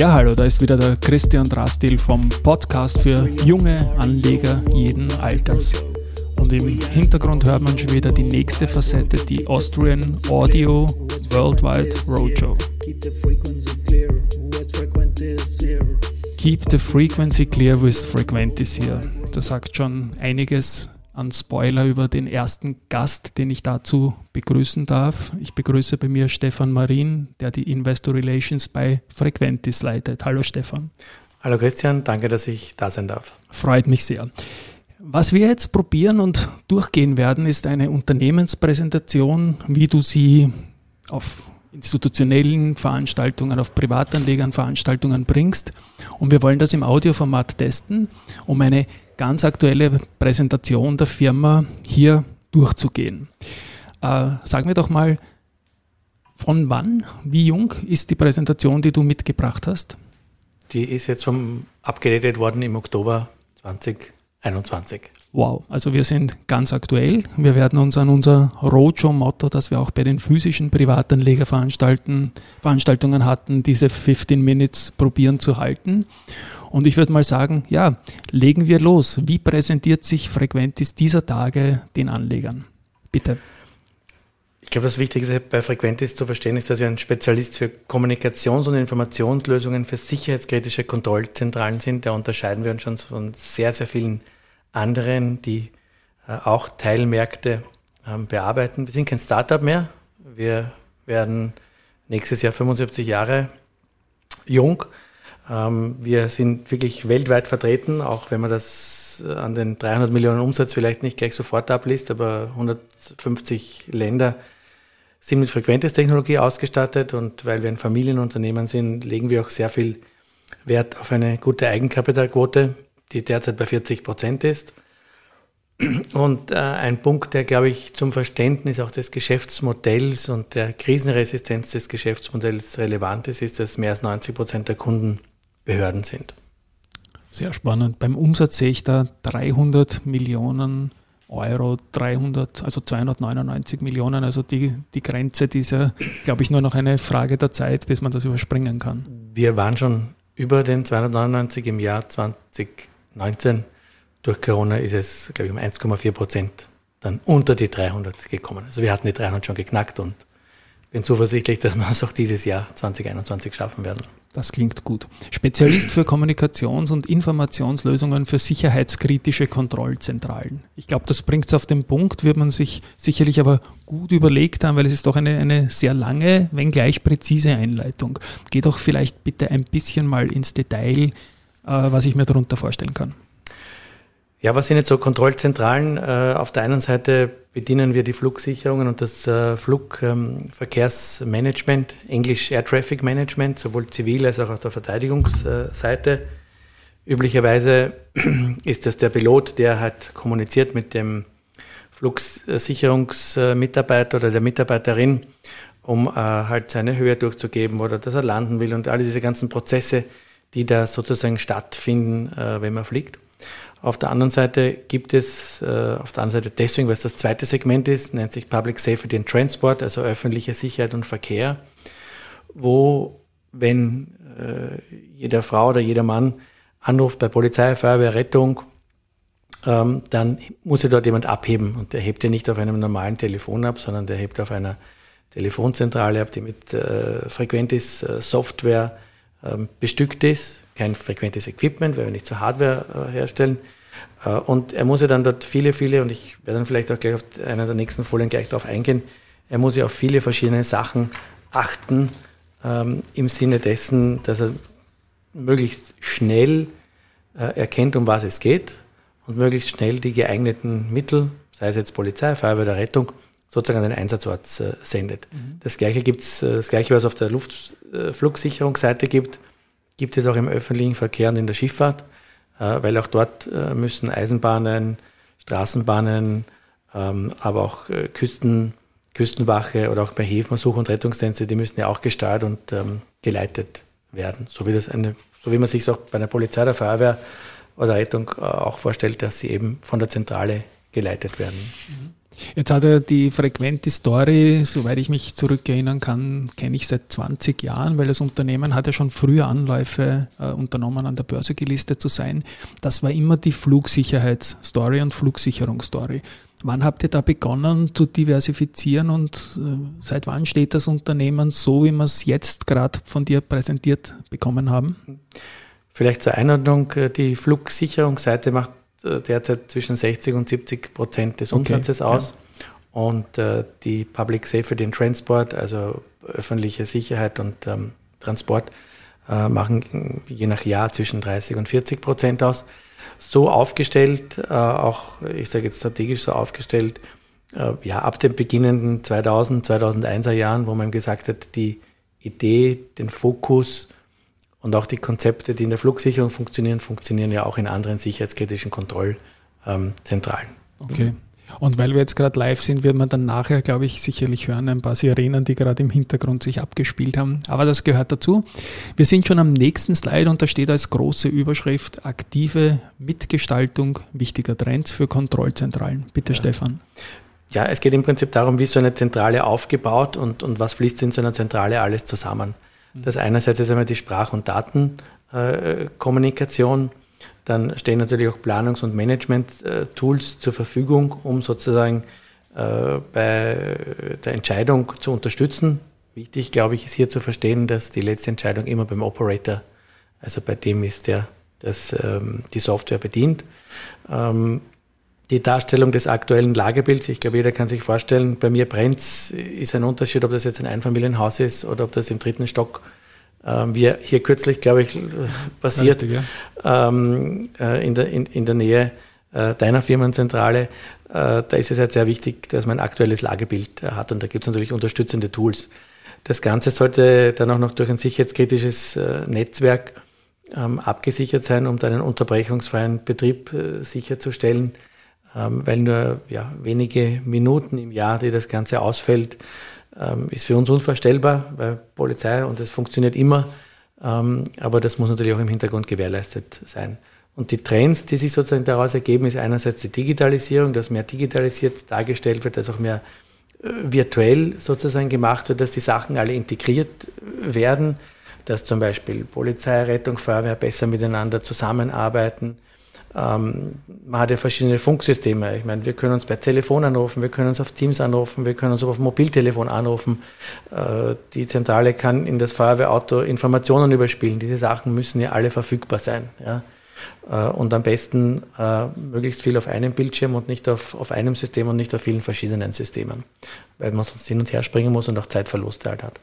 Ja, hallo, da ist wieder der Christian Drastil vom Podcast für junge Anleger jeden Alters. Und im Hintergrund hört man schon wieder die nächste Facette, die Austrian Audio Worldwide Roadshow. Keep the frequency clear with frequencies here. Das sagt schon einiges an Spoiler über den ersten Gast, den ich dazu begrüßen darf. Ich begrüße bei mir Stefan Marin, der die Investor Relations bei Frequentis leitet. Hallo Stefan. Hallo Christian, danke, dass ich da sein darf. Freut mich sehr. Was wir jetzt probieren und durchgehen werden, ist eine Unternehmenspräsentation, wie du sie auf institutionellen Veranstaltungen, auf Privatanlegern Veranstaltungen bringst. Und wir wollen das im Audioformat testen, um eine ganz aktuelle Präsentation der Firma hier durchzugehen. Äh, sag mir doch mal, von wann, wie jung ist die Präsentation, die du mitgebracht hast? Die ist jetzt vom abgedatet worden im Oktober 2021. Wow, also wir sind ganz aktuell. Wir werden uns an unser Roadshow-Motto, das wir auch bei den physischen Privatanlegerveranstaltungen hatten, diese 15 Minutes probieren zu halten. Und ich würde mal sagen, ja, legen wir los. Wie präsentiert sich Frequentis dieser Tage den Anlegern? Bitte. Ich glaube, das Wichtigste bei Frequentis zu verstehen ist, dass wir ein Spezialist für Kommunikations- und Informationslösungen für sicherheitskritische Kontrollzentralen sind. Da unterscheiden wir uns schon von sehr, sehr vielen anderen, die äh, auch Teilmärkte ähm, bearbeiten. Wir sind kein Startup mehr. Wir werden nächstes Jahr 75 Jahre jung ähm, wir sind wirklich weltweit vertreten, auch wenn man das äh, an den 300 Millionen Umsatz vielleicht nicht gleich sofort abliest, aber 150 Länder sind mit Frequentis-Technologie ausgestattet und weil wir ein Familienunternehmen sind, legen wir auch sehr viel Wert auf eine gute Eigenkapitalquote, die derzeit bei 40 Prozent ist. Und äh, ein Punkt, der, glaube ich, zum Verständnis auch des Geschäftsmodells und der Krisenresistenz des Geschäftsmodells relevant ist, ist, dass mehr als 90 Prozent der Kunden Behörden sind. Sehr spannend. Beim Umsatz sehe ich da 300 Millionen Euro, 300, also 299 Millionen. Also die, die Grenze, die ist ja, glaube ich, nur noch eine Frage der Zeit, bis man das überspringen kann. Wir waren schon über den 299 im Jahr 2019. Durch Corona ist es, glaube ich, um 1,4 Prozent dann unter die 300 gekommen. Also wir hatten die 300 schon geknackt und bin zuversichtlich, dass wir es auch dieses Jahr 2021 schaffen werden. Das klingt gut. Spezialist für Kommunikations- und Informationslösungen für sicherheitskritische Kontrollzentralen. Ich glaube, das bringt es auf den Punkt, wird man sich sicherlich aber gut überlegt haben, weil es ist doch eine, eine sehr lange, wenngleich präzise Einleitung. Geht doch vielleicht bitte ein bisschen mal ins Detail, was ich mir darunter vorstellen kann. Ja, was sind jetzt so Kontrollzentralen? Äh, auf der einen Seite bedienen wir die Flugsicherungen und das äh, Flugverkehrsmanagement, Englisch Air Traffic Management, sowohl zivil als auch auf der Verteidigungsseite. Üblicherweise ist das der Pilot, der halt kommuniziert mit dem Flugsicherungsmitarbeiter oder der Mitarbeiterin, um äh, halt seine Höhe durchzugeben oder dass er landen will und all diese ganzen Prozesse, die da sozusagen stattfinden, wenn man fliegt. Auf der anderen Seite gibt es, äh, auf der anderen Seite deswegen, weil es das zweite Segment ist, nennt sich Public Safety and Transport, also öffentliche Sicherheit und Verkehr, wo, wenn äh, jede Frau oder jeder Mann anruft bei Polizei, Feuerwehr, Rettung, ähm, dann muss er dort jemand abheben. Und der hebt ja nicht auf einem normalen Telefon ab, sondern der hebt auf einer Telefonzentrale ab, die mit äh, Frequentis äh, Software bestückt ist, kein frequentes Equipment, weil wir nicht so Hardware äh, herstellen. Äh, und er muss ja dann dort viele, viele, und ich werde dann vielleicht auch gleich auf einer der nächsten Folien gleich darauf eingehen, er muss ja auf viele verschiedene Sachen achten, ähm, im Sinne dessen, dass er möglichst schnell äh, erkennt, um was es geht und möglichst schnell die geeigneten Mittel, sei es jetzt Polizei, Feuerwehr oder Rettung, sozusagen an den Einsatzort äh, sendet. Mhm. Das gleiche gibt's, äh, das gleiche, was es auf der Luftflugsicherungsseite gibt, gibt es auch im öffentlichen Verkehr und in der Schifffahrt, äh, weil auch dort müssen Eisenbahnen, Straßenbahnen, ähm, aber auch Küsten, Küstenwache oder auch bei Häfen, Such- und Rettungsdienste, die müssen ja auch gesteuert und ähm, geleitet werden. So wie, das eine, so wie man sich es auch bei einer Polizei, der Feuerwehr oder Rettung auch vorstellt, dass sie eben von der Zentrale geleitet werden. Mhm. Jetzt hat er die frequente Story, soweit ich mich zurückerinnern kann, kenne ich seit 20 Jahren, weil das Unternehmen hat ja schon früher Anläufe äh, unternommen, an der Börse gelistet zu sein. Das war immer die Flugsicherheitsstory und Flugsicherungsstory. Wann habt ihr da begonnen zu diversifizieren und äh, seit wann steht das Unternehmen so, wie wir es jetzt gerade von dir präsentiert bekommen haben? Vielleicht zur Einordnung, äh, die Flugsicherungsseite macht derzeit zwischen 60 und 70 Prozent des Umsatzes okay, aus. Ja. Und äh, die Public Safety and Transport, also öffentliche Sicherheit und ähm, Transport, äh, machen je nach Jahr zwischen 30 und 40 Prozent aus. So aufgestellt, äh, auch ich sage jetzt strategisch so aufgestellt, äh, ja, ab den beginnenden 2000, 2001er Jahren, wo man gesagt hat, die Idee, den Fokus, und auch die Konzepte, die in der Flugsicherung funktionieren, funktionieren ja auch in anderen sicherheitskritischen Kontrollzentralen. Okay. Und weil wir jetzt gerade live sind, wird man dann nachher, glaube ich, sicherlich hören, ein paar Sirenen, die gerade im Hintergrund sich abgespielt haben. Aber das gehört dazu. Wir sind schon am nächsten Slide und da steht als große Überschrift aktive Mitgestaltung wichtiger Trends für Kontrollzentralen. Bitte, ja. Stefan. Ja, es geht im Prinzip darum, wie so eine Zentrale aufgebaut und, und was fließt in so einer Zentrale alles zusammen. Das einerseits ist einmal die Sprach- und Datenkommunikation. Dann stehen natürlich auch Planungs- und Management-Tools zur Verfügung, um sozusagen äh, bei der Entscheidung zu unterstützen. Wichtig, glaube ich, ist hier zu verstehen, dass die letzte Entscheidung immer beim Operator, also bei dem ist, der das, ähm, die Software bedient. Ähm, die Darstellung des aktuellen Lagebilds, ich glaube, jeder kann sich vorstellen, bei mir brennt ist ein Unterschied, ob das jetzt ein Einfamilienhaus ist oder ob das im dritten Stock, äh, wie hier kürzlich, glaube ich, passiert, Richtig, ja. ähm, äh, in, der, in, in der Nähe äh, deiner Firmenzentrale. Äh, da ist es halt sehr wichtig, dass man ein aktuelles Lagebild äh, hat und da gibt es natürlich unterstützende Tools. Das Ganze sollte dann auch noch durch ein sicherheitskritisches äh, Netzwerk ähm, abgesichert sein, um dann einen unterbrechungsfreien Betrieb sicherzustellen ähm, weil nur ja, wenige Minuten im Jahr, die das Ganze ausfällt, ähm, ist für uns unvorstellbar, weil Polizei und das funktioniert immer, ähm, aber das muss natürlich auch im Hintergrund gewährleistet sein. Und die Trends, die sich sozusagen daraus ergeben, ist einerseits die Digitalisierung, dass mehr digitalisiert dargestellt wird, dass auch mehr äh, virtuell sozusagen gemacht wird, dass die Sachen alle integriert werden, dass zum Beispiel Polizei, Rettung, Feuerwehr besser miteinander zusammenarbeiten, ähm, man hat ja verschiedene Funksysteme. Ich meine, wir können uns per Telefon anrufen, wir können uns auf Teams anrufen, wir können uns auf Mobiltelefon anrufen. Äh, die Zentrale kann in das Feuerwehrauto Informationen überspielen. Diese Sachen müssen ja alle verfügbar sein. Ja? Äh, und am besten äh, möglichst viel auf einem Bildschirm und nicht auf, auf einem System und nicht auf vielen verschiedenen Systemen, weil man sonst hin und her springen muss und auch Zeitverluste halt hat.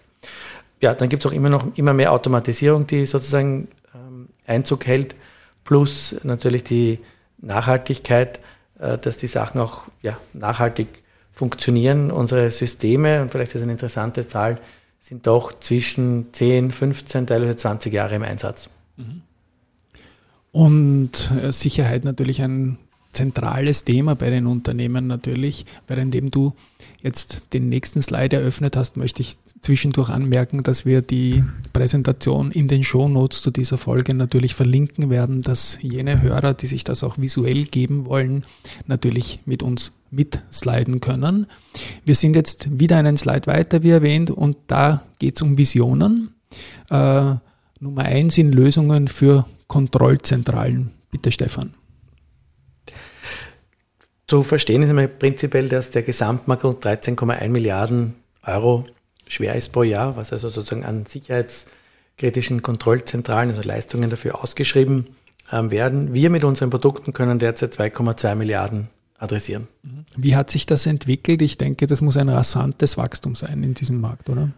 Ja, dann gibt es auch immer noch immer mehr Automatisierung, die sozusagen ähm, Einzug hält plus natürlich die Nachhaltigkeit, äh, dass die Sachen auch ja, nachhaltig funktionieren. Unsere Systeme, und vielleicht ist eine interessante Zahl, sind doch zwischen 10, 15, teilweise 20 Jahre im Einsatz. Mhm. Und äh, Sicherheit natürlich ein zentrales Thema bei den Unternehmen natürlich. Währenddem du jetzt den nächsten Slide eröffnet hast, möchte ich zwischendurch anmerken, dass wir die Präsentation in den Shownotes zu dieser Folge natürlich verlinken werden, dass jene Hörer, die sich das auch visuell geben wollen, natürlich mit uns mitsliden können. Wir sind jetzt wieder einen Slide weiter, wie erwähnt, und da geht es um Visionen. Äh, Nummer eins sind Lösungen für Kontrollzentralen. Bitte, Stefan. Zu verstehen ist einmal prinzipiell, dass der Gesamtmarkt rund 13,1 Milliarden Euro schwer ist pro Jahr, was also sozusagen an sicherheitskritischen Kontrollzentralen, also Leistungen dafür ausgeschrieben ähm, werden. Wir mit unseren Produkten können derzeit 2,2 Milliarden adressieren. Wie hat sich das entwickelt? Ich denke, das muss ein rasantes Wachstum sein in diesem Markt, oder?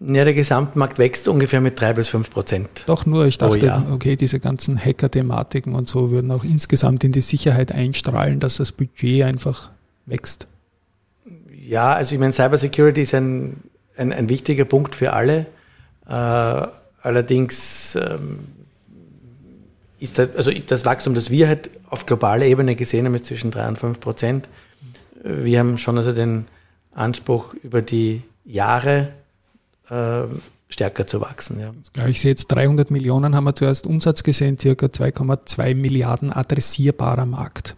Ja, der Gesamtmarkt wächst ungefähr mit drei bis fünf Prozent. Doch nur, ich dachte, okay, diese ganzen Hacker-Thematiken und so würden auch insgesamt in die Sicherheit einstrahlen, dass das Budget einfach wächst. Ja, also ich meine, Cybersecurity ist ein, ein, ein wichtiger Punkt für alle. Äh, allerdings ähm, ist das, also das Wachstum, das wir halt auf globaler Ebene gesehen haben, ist zwischen drei und fünf Prozent. Wir haben schon also den Anspruch über die Jahre äh, stärker zu wachsen. Ja. Ich sehe jetzt 300 Millionen haben wir zuerst Umsatz gesehen, circa 2,2 Milliarden adressierbarer Markt.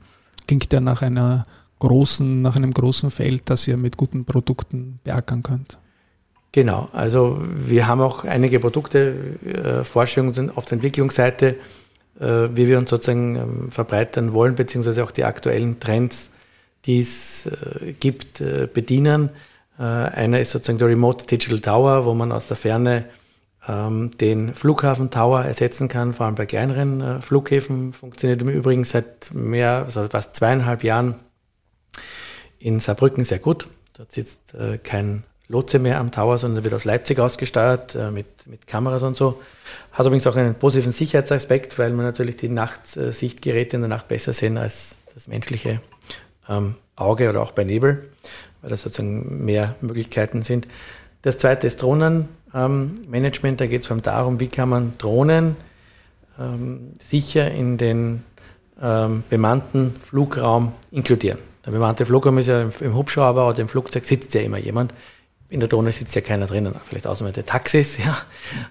Klingt ja nach einer großen, nach einem großen Feld, das ihr mit guten Produkten beackern könnt. Genau, also wir haben auch einige Produkte, äh, Forschungen auf der Entwicklungsseite, äh, wie wir uns sozusagen ähm, verbreitern wollen, beziehungsweise auch die aktuellen Trends, die es äh, gibt, äh, bedienen. Äh, einer ist sozusagen der Remote Digital Tower, wo man aus der Ferne ähm, den Flughafen Tower ersetzen kann, vor allem bei kleineren äh, Flughäfen. Funktioniert im Übrigen seit mehr, also fast zweieinhalb Jahren in Saarbrücken sehr gut. Dort sitzt kein Lotse mehr am Tower, sondern wird aus Leipzig ausgesteuert äh, mit, mit Kameras und so. Hat übrigens auch einen positiven Sicherheitsaspekt, weil man natürlich die Nachtsichtgeräte in der Nacht besser sehen als das menschliche ähm, Auge oder auch bei Nebel, weil das sozusagen mehr Möglichkeiten sind. Das zweite ist Drohnenmanagement. Ähm, da geht es vor allem darum, wie kann man Drohnen ähm, sicher in den ähm, bemannten Flugraum inkludieren. Der bemannte Flugraum ist ja im, im Hubschrauber oder im Flugzeug sitzt ja immer jemand in der Drohne sitzt ja keiner drinnen, vielleicht außer mit den Taxis, ja.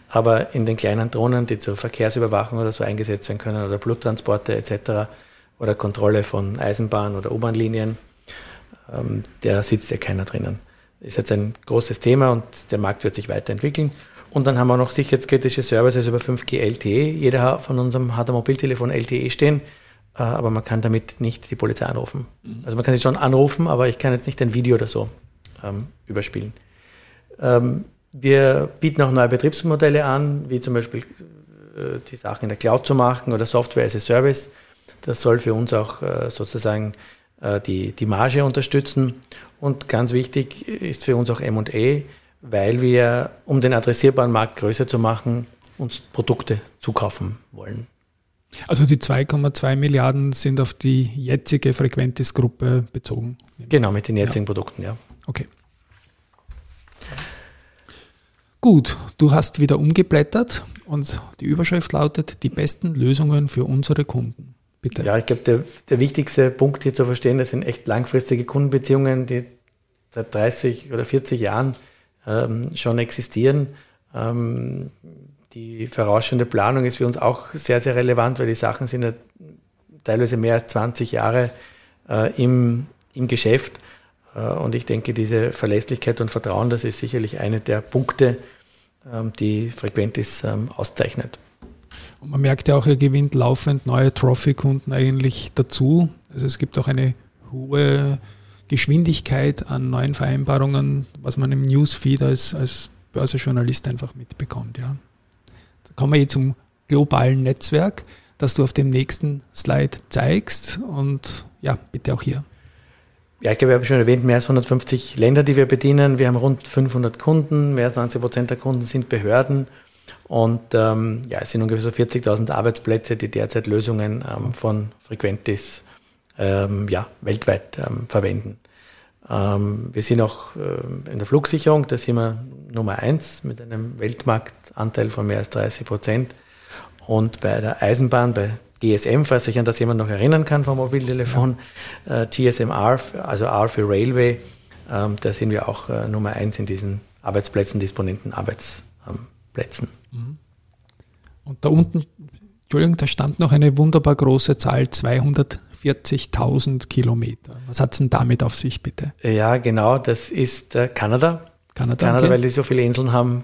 Aber in den kleinen Drohnen, die zur Verkehrsüberwachung oder so eingesetzt werden können oder Bluttransporte etc. oder Kontrolle von Eisenbahn- oder U-Bahn-Linien, ähm, der sitzt ja keiner drinnen. Ist jetzt ein großes Thema und der Markt wird sich weiterentwickeln. Und dann haben wir noch sicherheitskritische Services über 5G LTE. Jeder von unserem hat ein Mobiltelefon LTE stehen, äh, aber man kann damit nicht die Polizei anrufen. Mhm. Also man kann sie schon anrufen, aber ich kann jetzt nicht ein Video oder so ähm, überspielen. Ähm, wir bieten auch neue Betriebsmodelle an, wie zum Beispiel äh, die Sachen in der Cloud zu machen oder Software as a Service. Das soll für uns auch äh, sozusagen die, die Marge unterstützen. Und ganz wichtig ist für uns auch ME, weil wir, um den adressierbaren Markt größer zu machen, uns Produkte zukaufen wollen. Also die 2,2 Milliarden sind auf die jetzige Frequentis-Gruppe bezogen. Genau, mit den jetzigen ja. Produkten, ja. Okay. Gut, du hast wieder umgeblättert und die Überschrift lautet die besten Lösungen für unsere Kunden. Bitte. Ja, ich glaube, der, der wichtigste Punkt hier zu verstehen, das sind echt langfristige Kundenbeziehungen, die seit 30 oder 40 Jahren ähm, schon existieren. Ähm, die vorausschauende Planung ist für uns auch sehr, sehr relevant, weil die Sachen sind ja teilweise mehr als 20 Jahre äh, im, im Geschäft. Äh, und ich denke, diese Verlässlichkeit und Vertrauen, das ist sicherlich eine der Punkte, ähm, die Frequentis ähm, auszeichnet. Und man merkt ja auch, er gewinnt laufend neue Trophy-Kunden eigentlich dazu. Also es gibt auch eine hohe Geschwindigkeit an neuen Vereinbarungen, was man im Newsfeed als, als Börsejournalist einfach mitbekommt. Ja. Da kommen wir jetzt zum globalen Netzwerk, das du auf dem nächsten Slide zeigst. Und ja, bitte auch hier. Ja, ich glaube, ich habe schon erwähnt, mehr als 150 Länder, die wir bedienen. Wir haben rund 500 Kunden, mehr als 90 Prozent der Kunden sind Behörden. Und ähm, ja, es sind ungefähr so 40.000 Arbeitsplätze, die derzeit Lösungen ähm, von Frequentis ähm, ja, weltweit ähm, verwenden. Ähm, wir sind auch äh, in der Flugsicherung, da sind wir Nummer eins mit einem Weltmarktanteil von mehr als 30 Prozent. Und bei der Eisenbahn, bei GSM, falls sich an das jemand noch erinnern kann vom Mobiltelefon, äh, GSM-R, also R für Railway, ähm, da sind wir auch äh, Nummer eins in diesen Arbeitsplätzen, disponenten Arbeitsplätzen. Und da unten, Entschuldigung, da stand noch eine wunderbar große Zahl, 240.000 Kilometer. Was hat es denn damit auf sich, bitte? Ja, genau, das ist äh, Kanada. Kanada, Kanada okay. weil die so viele Inseln haben,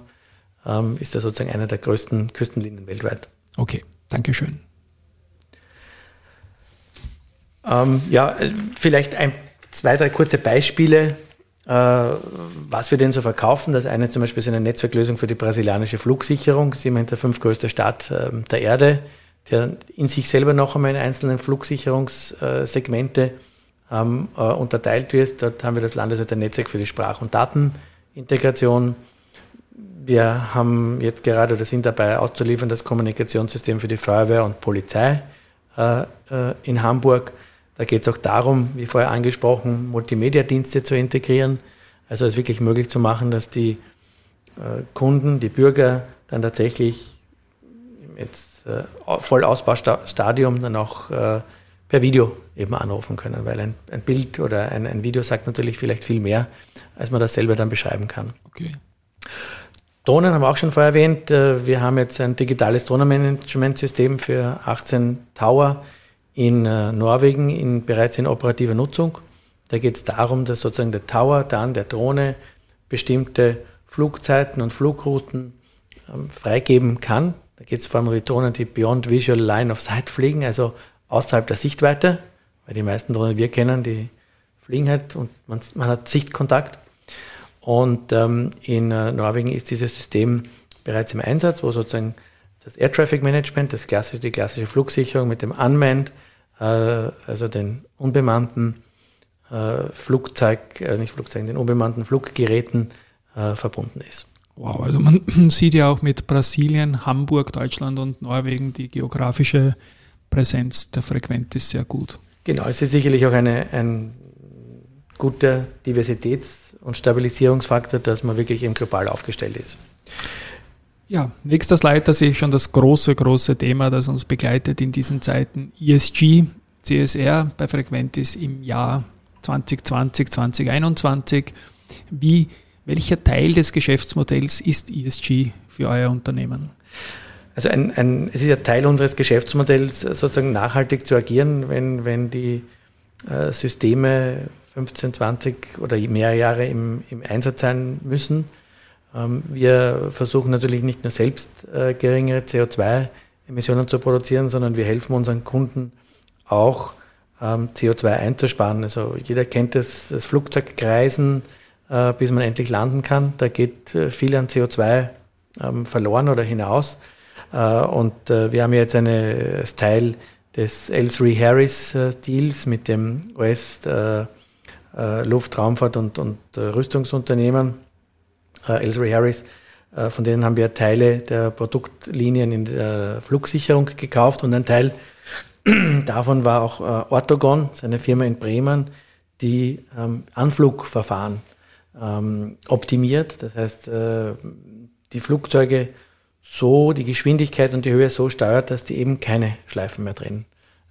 ähm, ist das sozusagen eine der größten Küstenlinien weltweit. Okay, Dankeschön. Ähm, ja, äh, vielleicht ein, zwei, drei kurze Beispiele, was wir denn so verkaufen. Das eine zum Beispiel ist eine Netzwerklösung für die brasilianische Flugsicherung. Ist immerhin der fünftgrößte Staat äh, der Erde, der in sich selber noch einmal in einzelnen Flugsicherungssegmente ähm, äh, unterteilt wird. Dort haben wir das landesweite Netzwerk für die Sprach- und Datenintegration. Wir haben jetzt gerade oder sind dabei auszuliefern das Kommunikationssystem für die Feuerwehr und Polizei äh, äh, in Hamburg. Da geht es auch darum, wie vorher angesprochen, Multimedia-Dienste zu integrieren. Also es wirklich möglich zu machen, dass die äh, Kunden, die Bürger dann tatsächlich jetzt äh, Vollausbaustadium dann auch äh, per Video eben anrufen können, weil ein, ein Bild oder ein, ein, Video sagt natürlich vielleicht viel mehr, als man das selber dann beschreiben kann. Okay. Drohnen haben wir auch schon vorher erwähnt. Äh, wir haben jetzt ein digitales Drohnenmanagementsystem für 18 Tower in äh, Norwegen in, bereits in operativer Nutzung. Da geht es darum, dass sozusagen der Tower dann der Drohne bestimmte Flugzeiten und Flugrouten ähm, freigeben kann. Da geht es vor allem um die Drohnen, die Beyond Visual Line of Sight fliegen, also außerhalb der Sichtweite, weil die meisten Drohnen, die wir kennen, die fliegen halt und man, man hat Sichtkontakt. Und ähm, in äh, Norwegen ist dieses System bereits im Einsatz, wo sozusagen das Air Traffic Management, das klassische, die klassische Flugsicherung mit dem Unmanned, also den unbemannten äh, Flugzeug, äh, nicht Flugzeugen, den unbemannten Fluggeräten äh, verbunden ist. Wow, also man sieht ja auch mit Brasilien, Hamburg, Deutschland und Norwegen die geografische Präsenz der Frequenz sehr gut. Genau, es ist sicherlich auch eine, ein guter Diversitäts- und Stabilisierungsfaktor, dass man wirklich eben global aufgestellt ist. Ja, nächster Slide, da sehe ich schon das große, große Thema, das uns begleitet in diesen Zeiten. ESG, CSR bei Frequentis im Jahr 2020, 2021. Wie, welcher Teil des Geschäftsmodells ist ESG für euer Unternehmen? Also ein, ein, es ist ja Teil unseres Geschäftsmodells, sozusagen nachhaltig zu agieren, wenn, wenn die äh, Systeme 15, 20 oder mehr Jahre im, im Einsatz sein müssen. Ähm, wir versuchen natürlich nicht nur selbst äh, geringere CO2-Emissionen zu produzieren, sondern wir helfen unseren Kunden auch ähm, CO2 einzusparen. Also jeder kennt das, das Flugzeugkreisen, äh, bis man endlich landen kann. Da geht äh, viel an CO2 ähm, verloren oder hinaus. und wir haben jetzt eine, als Teil des L3 Harris Deals mit dem US Luft-, Raumfahrt- und, und Rüstungsunternehmen, L3 Harris, von denen haben wir Teile der Produktlinien in der Flugsicherung gekauft und ein Teil Davon war auch äh, Ortogon, seine Firma in Bremen, die ähm, Anflugverfahren ähm, optimiert. Das heißt, äh, die Flugzeuge so, die Geschwindigkeit und die Höhe so steuert, dass die eben keine Schleifen mehr drehen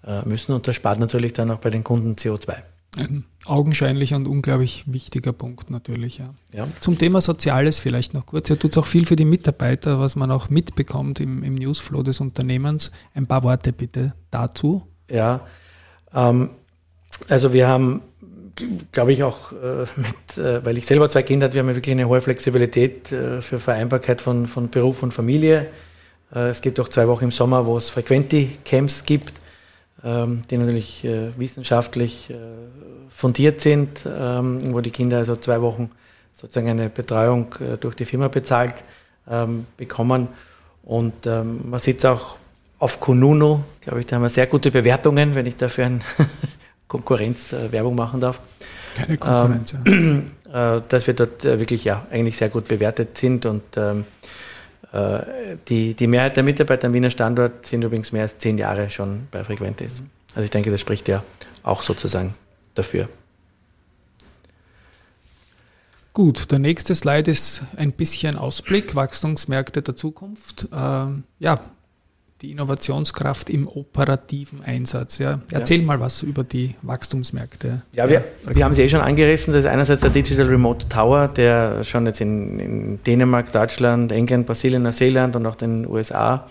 äh, müssen. Und das spart natürlich dann auch bei den Kunden CO2. Ein augenscheinlicher und unglaublich wichtiger Punkt natürlich. Ja. ja. Zum Thema Soziales vielleicht noch kurz. Ihr tut auch viel für die Mitarbeiter, was man auch mitbekommt im, im Newsflow des Unternehmens. Ein paar Worte bitte dazu. Ja, ähm, also wir haben, glaube ich, auch äh, mit, äh, weil ich selber zwei Kinder habe, wir haben wirklich eine hohe Flexibilität äh, für Vereinbarkeit von, von Beruf und Familie. Äh, es gibt auch zwei Wochen im Sommer, wo es Frequenti-Camps gibt die natürlich äh, wissenschaftlich äh, fundiert sind, ähm, wo die Kinder also zwei Wochen sozusagen eine Betreuung äh, durch die Firma bezahlt ähm, bekommen. Und man sieht es auch auf Kununu, glaube ich, da haben wir sehr gute Bewertungen, wenn ich dafür eine Konkurrenzwerbung machen darf. Keine Konkurrenz, ähm, ja. dass wir dort wirklich ja eigentlich sehr gut bewertet sind und ähm, die, die Mehrheit der Mitarbeiter am Wiener Standort sind übrigens mehr als zehn Jahre schon bei Frequentis. Also ich denke, das spricht ja auch sozusagen dafür. Gut, der nächste Slide ist ein bisschen Ausblick, Wachstumsmärkte der Zukunft. Ähm, ja, die Innovationskraft im operativen Einsatz. Ja. Erzähl ja. mal was über die Wachstumsmärkte. Ja, wir, wir haben es eh schon angerissen. Das ist einerseits der Digital Remote Tower, der schon jetzt in, in Dänemark, Deutschland, England, Brasilien, Neuseeland und auch den USA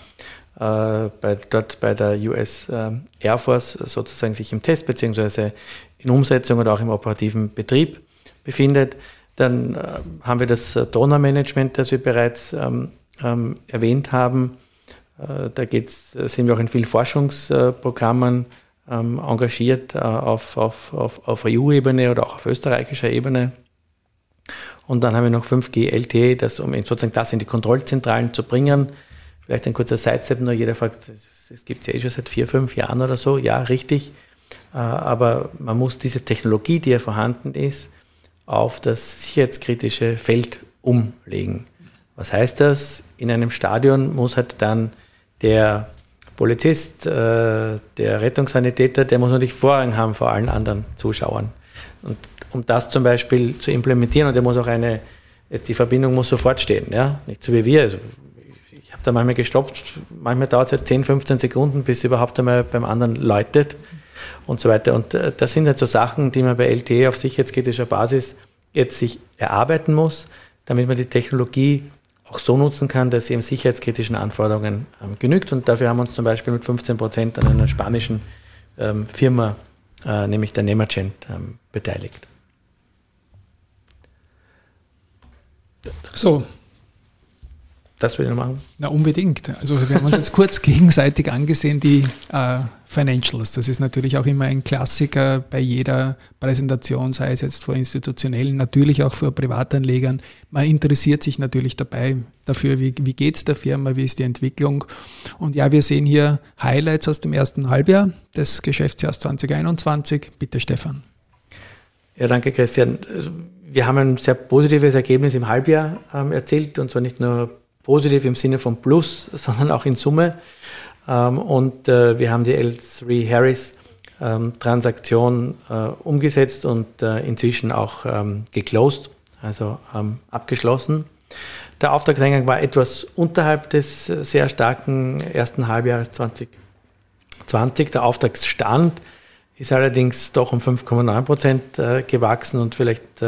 äh, bei, dort bei der US äh, Air Force sozusagen sich im Test bzw. in Umsetzung oder auch im operativen Betrieb befindet. Dann äh, haben wir das Donnermanagement, das wir bereits ähm, ähm, erwähnt haben äh, da geht's, sind wir auch in vielen Forschungsprogrammen ähm, engagiert, äh, auf, auf, auf, auf EU-Ebene oder auch auf österreichischer Ebene. Und dann haben wir noch 5G LTE, das, um sozusagen das in die Kontrollzentralen zu bringen. Vielleicht ein kurzer Sidestep nur, jeder fragt, es gibt es ja eh schon seit vier, fünf Jahren oder so. Ja, richtig. Äh, aber man muss diese Technologie, die ja vorhanden ist, auf das sicherheitskritische Feld umlegen. Was heißt das? In einem Stadion muss halt dann der Polizist, äh, der Rettungssanitäter, der muss natürlich Vorrang haben vor allen anderen Zuschauern. Und um das zum Beispiel zu implementieren, und der muss auch eine, die Verbindung muss sofort stehen, ja, nicht so wie wir. Also ich habe da manchmal gestoppt, manchmal dauert es halt 10, 15 Sekunden, bis überhaupt einmal beim anderen läutet und so weiter. Und äh, das sind halt so Sachen, die man bei LTE auf sicherheitskritischer Basis jetzt sich erarbeiten muss, damit man die Technologie auch so nutzen kann, dass sie eben sicherheitskritischen Anforderungen ähm, genügt. Und dafür haben wir uns zum Beispiel mit 15 Prozent an einer spanischen ähm, Firma äh, nämlich der Nemergent, ähm, beteiligt. So, das will ich machen? Na, unbedingt. Also wir haben uns jetzt kurz gegenseitig angesehen, die äh, Financials. Das ist natürlich auch immer ein Klassiker bei jeder Präsentation, sei es jetzt vor institutionellen, natürlich auch vor Privatanlegern. Man interessiert sich natürlich dabei dafür, wie, wie geht es der Firma, wie ist die Entwicklung. Und ja, wir sehen hier Highlights aus dem ersten Halbjahr des Geschäftsjahres 2021. Bitte, Stefan. Ja, danke, Christian. Wir haben ein sehr positives Ergebnis im Halbjahr ähm, erzielt, und zwar nicht nur positiv im Sinne von Plus, sondern auch in Summe. Ähm, und äh, wir haben die L3 Harris ähm, Transaktion äh, umgesetzt und äh, inzwischen auch ähm, geclosed, also abgeschlossen. Der Auftragseingang war etwas unterhalb des sehr starken ersten Halbjahres 2020. Der Auftragsstand ist allerdings doch um 5,9 Prozent gewachsen und vielleicht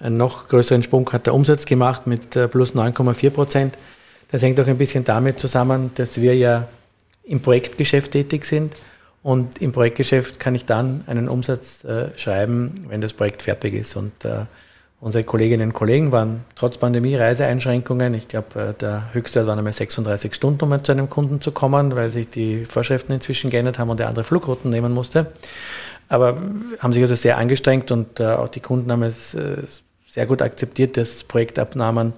einen noch größeren Sprung hat der Umsatz gemacht mit äh, plus 9,4 Prozent. Das hängt auch ein bisschen damit zusammen, dass wir ja im Projektgeschäft tätig sind. Und im Projektgeschäft kann ich dann einen Umsatz äh, schreiben, wenn das Projekt fertig ist. Und äh, unsere Kolleginnen und Kollegen waren trotz Pandemie Reiseeinschränkungen. Ich glaube, äh, der höchste waren einmal 36 Stunden, um zu einem Kunden zu kommen, weil sich die Vorschriften inzwischen geändert haben und er andere Flugrouten nehmen musste. Aber haben sich also sehr angestrengt und äh, auch die Kunden haben es äh, sehr gut akzeptiert, dass Projektabnahmen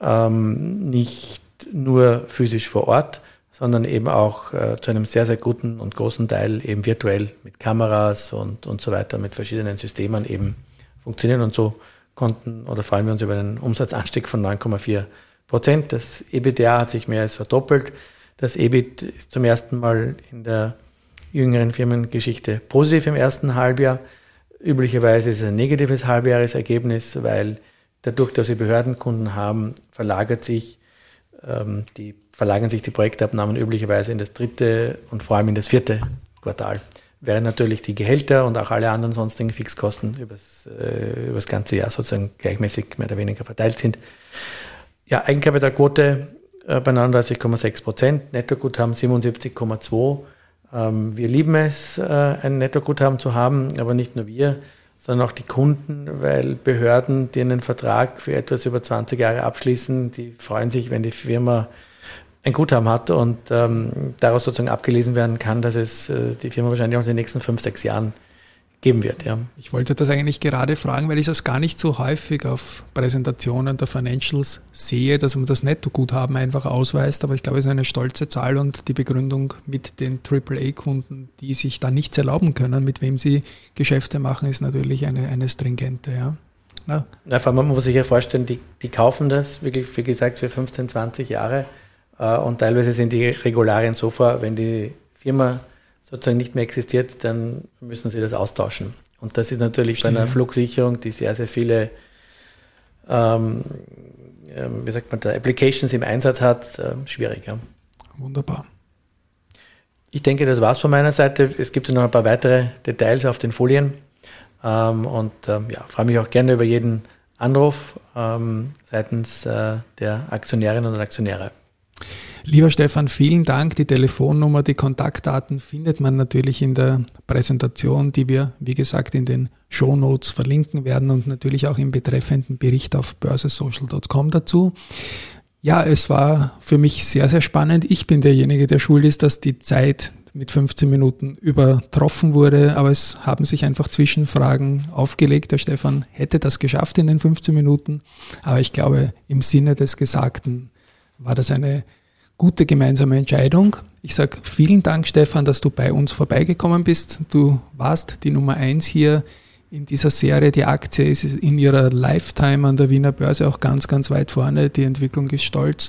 ähm, nicht nur physisch vor Ort, sondern eben auch äh, zu einem sehr, sehr guten und großen Teil eben virtuell mit Kameras und, und so weiter, mit verschiedenen Systemen eben funktionieren. Und so konnten oder freuen wir uns über einen Umsatzanstieg von 9,4 Prozent. Das EBITDA hat sich mehr als verdoppelt. Das EBIT ist zum ersten Mal in der jüngeren Firmengeschichte positiv im ersten Halbjahr. Üblicherweise ist es ein negatives Halbjahresergebnis, weil dadurch, dass wir Behördenkunden haben, verlagert sich ähm, die, verlagern sich die Projektabnahmen üblicherweise in das dritte und vor allem in das vierte Quartal. Während natürlich die Gehälter und auch alle anderen sonstigen Fixkosten übers, äh, übers ganze Jahr sozusagen gleichmäßig mehr oder weniger verteilt sind. Ja, Eigenkapitalquote äh, bei 39,6 Prozent, Nettoguthaben 77,2 ähm, wir lieben es, äh, ein Nettoguthaben zu haben, aber nicht nur wir, sondern auch die Kunden, weil Behörden, die einen Vertrag für etwas über 20 Jahre abschließen, die freuen sich, wenn die Firma ein Guthaben hat und ähm, daraus sozusagen abgelesen werden kann, dass es äh, die Firma wahrscheinlich auch in den nächsten fünf, sechs Jahren geben wird. Ja. Ich wollte das eigentlich gerade fragen, weil ich das gar nicht so häufig auf Präsentationen der Financials sehe, dass man das Nettoguthaben einfach ausweist, aber ich glaube, es ist eine stolze Zahl und die Begründung mit den AAA-Kunden, die sich da nichts erlauben können, mit wem sie Geschäfte machen, ist natürlich eine, eine stringente. Ja. Ja. Na, vor allem man muss sich ja vorstellen, die, die kaufen das wirklich, wie gesagt, für 15, 20 Jahre äh, und teilweise sind die Regularien so vor, wenn die Firma sozusagen nicht mehr existiert, dann müssen sie das austauschen. Und das ist natürlich bei einer Flugsicherung, die sehr, sehr viele, ähm, wie sagt man, da, Applications im Einsatz hat, äh, schwierig. Ja. Wunderbar. Ich denke, das war es von meiner Seite. Es gibt noch ein paar weitere Details auf den Folien. Ähm, und ähm, ja, freue mich auch gerne über jeden Anruf ähm, seitens äh, der Aktionärinnen und Aktionäre. Lieber Stefan, vielen Dank. Die Telefonnummer, die Kontaktdaten findet man natürlich in der Präsentation, die wir, wie gesagt, in den Show Notes verlinken werden und natürlich auch im betreffenden Bericht auf börsesocial.com dazu. Ja, es war für mich sehr, sehr spannend. Ich bin derjenige, der schuld ist, dass die Zeit mit 15 Minuten übertroffen wurde, aber es haben sich einfach Zwischenfragen aufgelegt. Der Stefan hätte das geschafft in den 15 Minuten, aber ich glaube, im Sinne des Gesagten war das eine gute gemeinsame Entscheidung. Ich sage vielen Dank, Stefan, dass du bei uns vorbeigekommen bist. Du warst die Nummer eins hier in dieser Serie. Die Aktie ist in ihrer Lifetime an der Wiener Börse auch ganz, ganz weit vorne. Die Entwicklung ist stolz.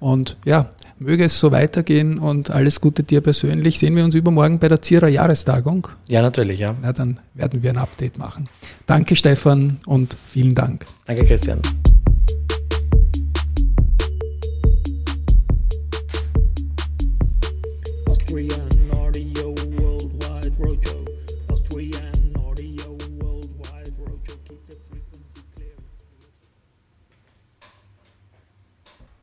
Und ja, möge es so weitergehen und alles Gute dir persönlich. Sehen wir uns übermorgen bei der Zierer Jahrestagung? Ja, natürlich, ja. ja. Dann werden wir ein Update machen. Danke, Stefan, und vielen Dank. Danke, Christian.